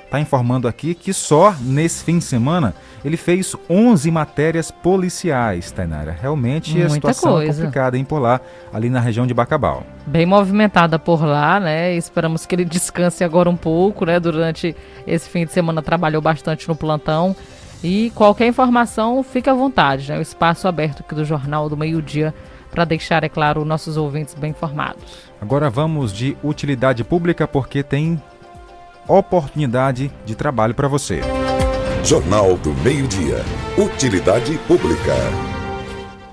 está informando aqui que só nesse fim de semana ele fez 11 matérias policiais, Tainara. Realmente Muita a situação é coisa. complicada em por lá, ali na região de Bacabal.
Bem movimentada por lá, né? Esperamos que ele descanse agora um pouco, né? Durante esse fim de semana trabalhou bastante no plantão. E qualquer informação, fique à vontade, né? O espaço aberto aqui do Jornal do Meio Dia para deixar, é claro, nossos ouvintes bem informados.
Agora vamos de utilidade pública porque tem oportunidade de trabalho para você.
Jornal do Meio-Dia. Utilidade Pública.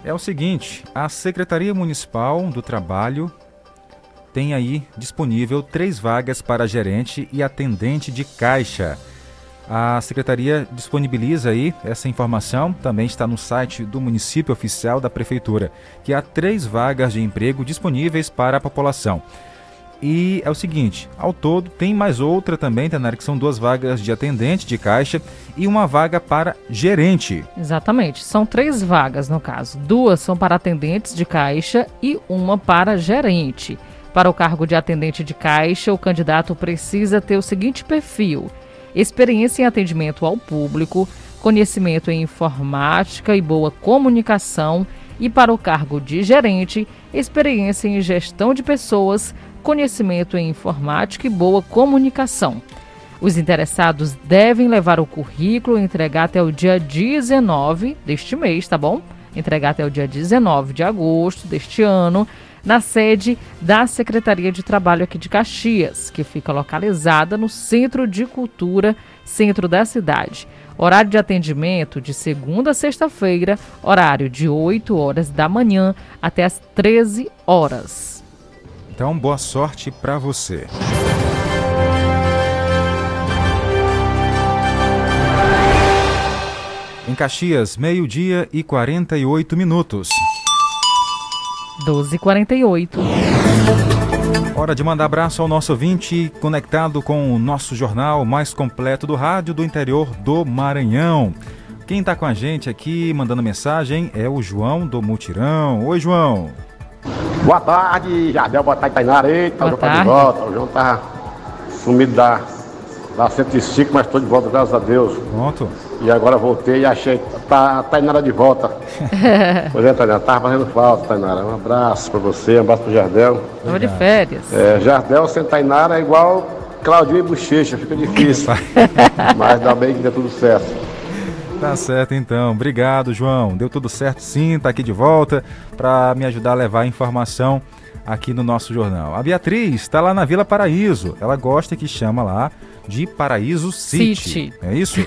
É o seguinte, a Secretaria Municipal do Trabalho tem aí disponível três vagas para gerente e atendente de caixa. A secretaria disponibiliza aí essa informação, também está no site do município oficial da prefeitura, que há três vagas de emprego disponíveis para a população. E é o seguinte, ao todo tem mais outra também, Tenara, que são duas vagas de atendente de caixa e uma vaga para gerente.
Exatamente, são três vagas no caso. Duas são para atendentes de caixa e uma para gerente. Para o cargo de atendente de caixa, o candidato precisa ter o seguinte perfil: experiência em atendimento ao público, conhecimento em informática e boa comunicação. E para o cargo de gerente, experiência em gestão de pessoas, conhecimento em informática e boa comunicação. Os interessados devem levar o currículo e entregar até o dia 19 deste mês, tá bom? Entregar até o dia 19 de agosto deste ano, na sede da Secretaria de Trabalho aqui de Caxias, que fica localizada no Centro de Cultura, centro da cidade. Horário de atendimento de segunda a sexta-feira, horário de 8 horas da manhã até as 13 horas.
Então, boa sorte para você. Em Caxias, meio-dia e 48 minutos.
12h48.
Hora de mandar abraço ao nosso ouvinte conectado com o nosso jornal mais completo do rádio do interior do Maranhão. Quem está com a gente aqui mandando mensagem é o João do Mutirão. Oi, João.
Boa tarde, Jardel, boa tarde, Tainara. Eita, boa tarde. de volta. O João tá sumido da, da 105, mas estou de volta, graças a Deus.
Pronto.
E agora voltei e achei tá, a Tainara de volta. pois é, Tainara, tava fazendo falta, Tainara. Um abraço para você, um abraço pro Jardel.
Estou de férias.
É, Jardel sem Tainara é igual Claudinho e Bochecha, fica difícil. mas ainda bem que deu tudo certo.
Tá certo então. Obrigado, João. Deu tudo certo sim, tá aqui de volta para me ajudar a levar a informação aqui no nosso jornal. A Beatriz está lá na Vila Paraíso. Ela gosta que chama lá de Paraíso City. City. É isso?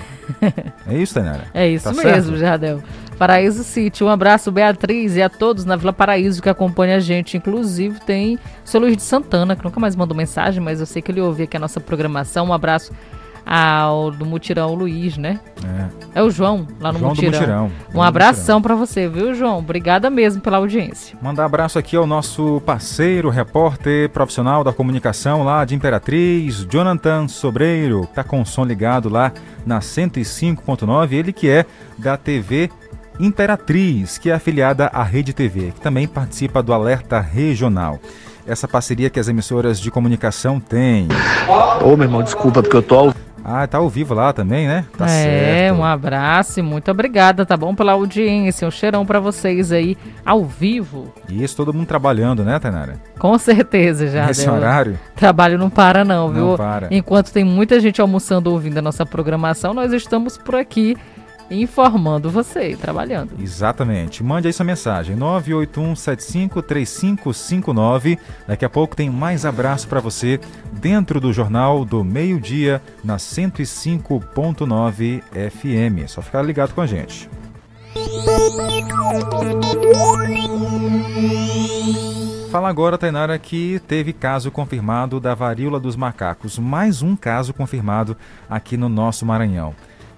é isso, Tainara?
É isso tá mesmo, certo? Jardel. Paraíso City. Um abraço, Beatriz, e a todos na Vila Paraíso que acompanham a gente. Inclusive, tem o seu Luiz de Santana, que nunca mais mandou mensagem, mas eu sei que ele ouviu aqui a nossa programação. Um abraço ao do Mutirão Luiz, né? É. É o João, lá no João Mutirão. Mutirão. Um abração para você, viu, João? Obrigada mesmo pela audiência.
Mandar abraço aqui ao nosso parceiro, repórter profissional da comunicação lá de Imperatriz, Jonathan Sobreiro, tá com o som ligado lá na 105.9, ele que é da TV Imperatriz, que é afiliada à Rede TV, que também participa do Alerta Regional essa parceria que as emissoras de comunicação têm.
Ô, meu irmão, desculpa porque eu tô
ah, tá ao vivo lá também, né? Tá
é, certo. um abraço e muito obrigada, tá bom? Pela audiência. Um cheirão para vocês aí, ao vivo.
Isso, todo mundo trabalhando, né, Tainara?
Com certeza, já.
Nesse horário?
Trabalho não para, não, viu?
Não para.
Enquanto tem muita gente almoçando ouvindo a nossa programação, nós estamos por aqui informando você, trabalhando.
Exatamente. Mande aí sua mensagem, 981753559. Daqui a pouco tem mais abraço para você dentro do Jornal do Meio Dia na 105.9 FM. É só ficar ligado com a gente. Fala agora, Tainara, que teve caso confirmado da varíola dos macacos. Mais um caso confirmado aqui no nosso Maranhão.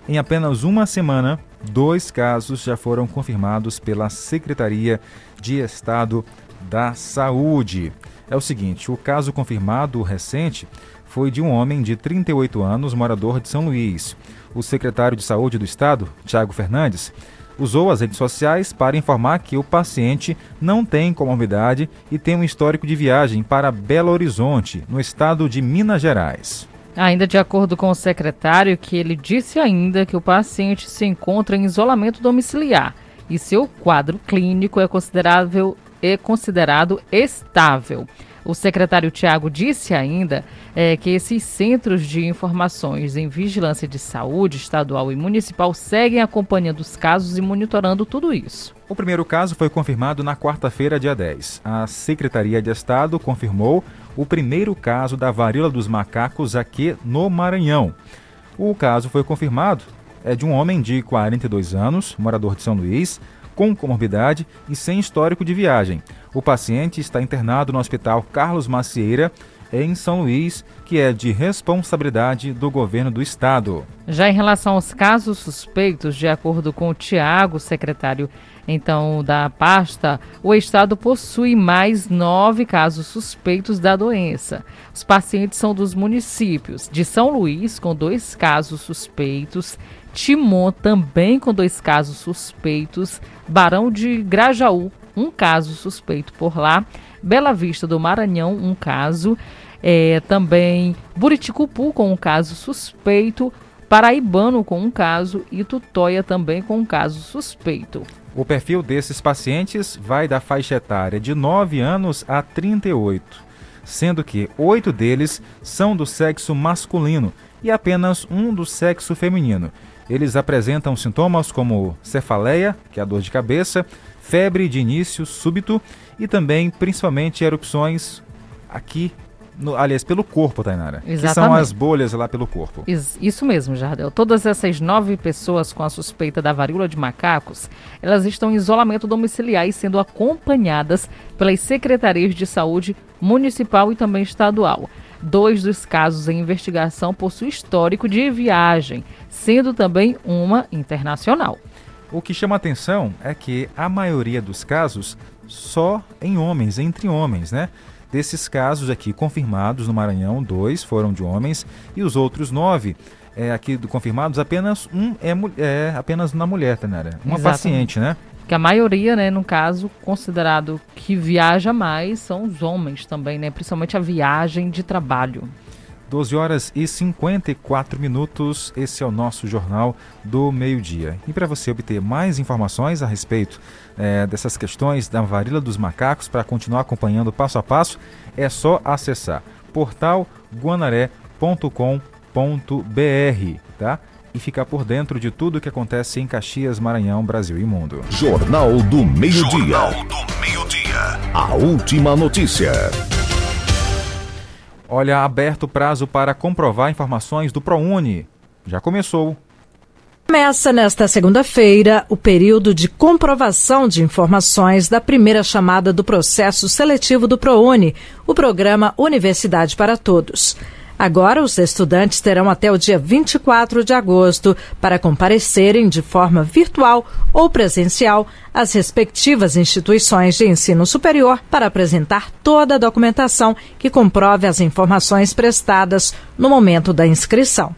Em apenas uma semana, dois casos já foram confirmados pela Secretaria de Estado da Saúde. É o seguinte: o caso confirmado recente foi de um homem de 38 anos, morador de São Luís. O secretário de Saúde do Estado, Tiago Fernandes, usou as redes sociais para informar que o paciente não tem comorbidade e tem um histórico de viagem para Belo Horizonte, no estado de Minas Gerais.
Ainda de acordo com o secretário, que ele disse ainda que o paciente se encontra em isolamento domiciliar e seu quadro clínico é considerável é considerado estável. O secretário Tiago disse ainda é, que esses centros de informações em vigilância de saúde estadual e municipal seguem acompanhando os casos e monitorando tudo isso.
O primeiro caso foi confirmado na quarta-feira, dia 10. A Secretaria de Estado confirmou o primeiro caso da varíola dos macacos aqui no Maranhão. O caso foi confirmado é de um homem de 42 anos, morador de São Luís, com comorbidade e sem histórico de viagem. O paciente está internado no Hospital Carlos Macieira, em São Luís, que é de responsabilidade do governo do estado.
Já em relação aos casos suspeitos, de acordo com o Tiago, secretário então da pasta, o estado possui mais nove casos suspeitos da doença. Os pacientes são dos municípios de São Luís, com dois casos suspeitos, Timon, também com dois casos suspeitos, Barão de Grajaú, um caso suspeito por lá, Bela Vista do Maranhão, um caso, é, também Buriticupu com um caso suspeito, Paraibano com um caso e Tutóia também com um caso suspeito.
O perfil desses pacientes vai da faixa etária de 9 anos a 38, sendo que oito deles são do sexo masculino e apenas um do sexo feminino. Eles apresentam sintomas como cefaleia, que é a dor de cabeça, febre de início súbito e também, principalmente, erupções aqui no, aliás, pelo corpo, Tainara. Exatamente. Que são as bolhas lá pelo corpo.
Isso mesmo, Jardel. Todas essas nove pessoas com a suspeita da varíola de macacos, elas estão em isolamento domiciliar e sendo acompanhadas pelas secretarias de saúde municipal e também estadual. Dois dos casos em investigação possuem histórico de viagem, sendo também uma internacional.
O que chama atenção é que a maioria dos casos só em homens, entre homens, né? Desses casos aqui confirmados no Maranhão, dois foram de homens e os outros nove é, aqui confirmados, apenas um é, é apenas na mulher, Tanara. Uma Exatamente. paciente, né?
Que a maioria, né, no caso, considerado que viaja mais, são os homens também, né? Principalmente a viagem de trabalho.
12 horas e 54 minutos. Esse é o nosso Jornal do Meio-Dia. E para você obter mais informações a respeito é, dessas questões da varíola dos macacos, para continuar acompanhando passo a passo, é só acessar portalguanaré.com.br, tá? E ficar por dentro de tudo o que acontece em Caxias, Maranhão, Brasil e mundo.
Jornal do Meio-Dia. Jornal do Meio-Dia. A última notícia.
Olha, aberto o prazo para comprovar informações do ProUni. Já começou.
Começa nesta segunda-feira o período de comprovação de informações da primeira chamada do processo seletivo do ProUni, o programa Universidade para Todos. Agora, os estudantes terão até o dia 24 de agosto para comparecerem de forma virtual ou presencial às respectivas instituições de ensino superior para apresentar toda a documentação que comprove as informações prestadas no momento da inscrição.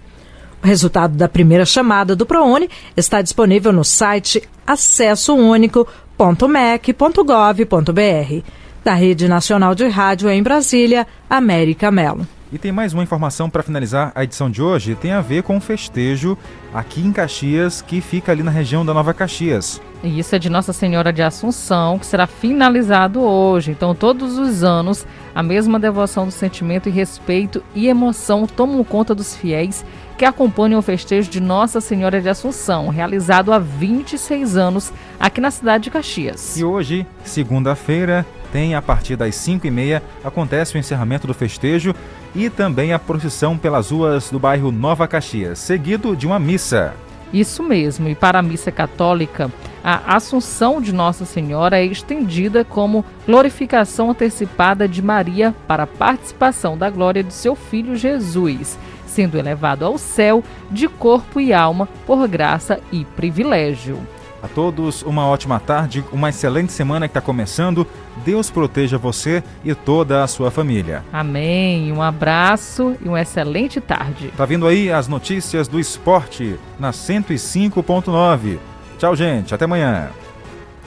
O resultado da primeira chamada do ProUni está disponível no site acessounico.mec.gov.br. Da Rede Nacional de Rádio em Brasília, América Melo.
E tem mais uma informação para finalizar a edição de hoje, tem a ver com o festejo aqui em Caxias, que fica ali na região da Nova Caxias.
E isso é de Nossa Senhora de Assunção, que será finalizado hoje. Então, todos os anos, a mesma devoção do sentimento e respeito e emoção tomam conta dos fiéis que acompanham o festejo de Nossa Senhora de Assunção, realizado há 26 anos aqui na cidade de Caxias.
E hoje, segunda-feira, tem a partir das 5 e meia, acontece o encerramento do festejo e também a procissão pelas ruas do bairro Nova Caxias, seguido de uma missa.
Isso mesmo, e para a missa católica, a Assunção de Nossa Senhora é estendida como glorificação antecipada de Maria para a participação da glória de seu filho Jesus sendo elevado ao céu de corpo e alma por graça e privilégio.
A todos, uma ótima tarde, uma excelente semana que está começando. Deus proteja você e toda a sua família.
Amém. Um abraço e uma excelente tarde.
Tá vindo aí as notícias do esporte na 105.9. Tchau, gente. Até amanhã.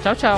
Tchau, tchau.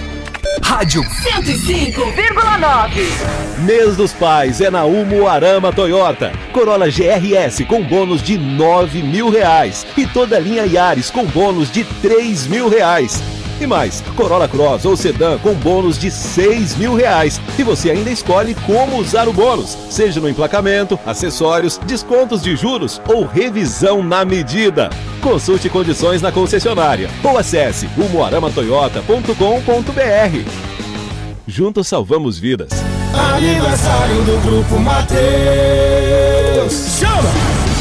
Rádio
105,9.
Mês dos Pais é na Umo Arama Toyota. Corolla GRS com bônus de 9 mil reais. E toda a linha Yaris com bônus de 3 mil reais. E mais, Corolla Cross ou Sedan com bônus de 6 mil reais. E você ainda escolhe como usar o bônus, seja no emplacamento, acessórios, descontos de juros ou revisão na medida. Consulte condições na concessionária ou acesse umuaramatoyota.com.br. Juntos salvamos vidas.
Aniversário do Grupo Mateus. Chama!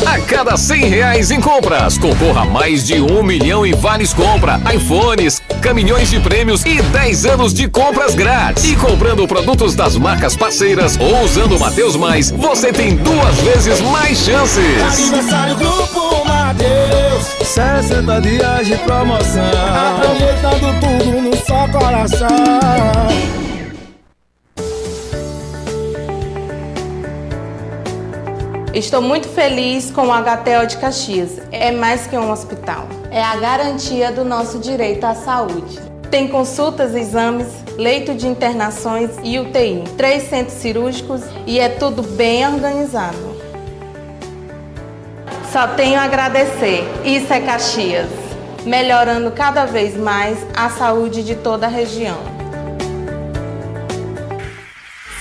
A cada 100 reais em compras, concorra a mais de um milhão em vales compra, iPhones, caminhões de prêmios e 10 anos de compras grátis. E comprando produtos das marcas parceiras ou usando o Mateus Mais, você tem duas vezes mais chances.
Aniversário Grupo Mateus. 60 dias de promoção. Aproveitando tudo no só coração.
Estou muito feliz com o HTL de Caxias. É mais que um hospital. É a garantia do nosso direito à saúde. Tem consultas, exames, leito de internações e UTI, três centros cirúrgicos e é tudo bem organizado. Só tenho a agradecer. Isso é Caxias, melhorando cada vez mais a saúde de toda a região.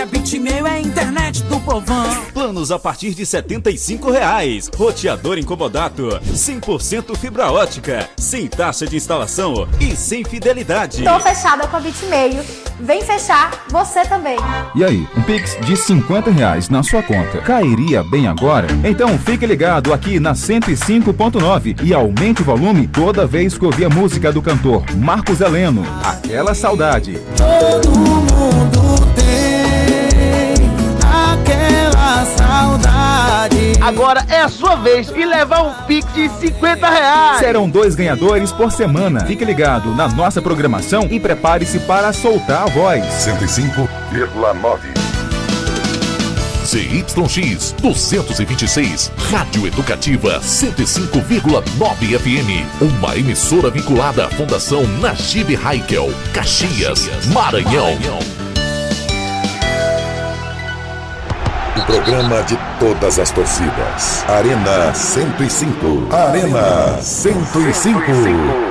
Que a Bitmail é a internet do povão.
Planos a partir de 75 reais. Roteador incomodato. 100% fibra ótica. Sem taxa de instalação e sem fidelidade.
Tô fechada com a Bitmeio. Vem fechar você também.
E aí, um Pix de 50 reais na sua conta cairia bem agora? Então fique ligado aqui na 105.9 e aumente o volume toda vez que ouvir a música do cantor Marcos Heleno. Aquela saudade.
Todo mundo tem
Agora é a sua vez e levar um Pix de 50 reais.
Serão dois ganhadores por semana. Fique ligado na nossa programação e prepare-se para soltar a voz.
105,9.
CYX 226, Rádio Educativa 105,9 FM. Uma emissora vinculada à Fundação Najib Haikel, Caxias, Maranhão.
O programa de todas as torcidas. Arena 105. Arena 105.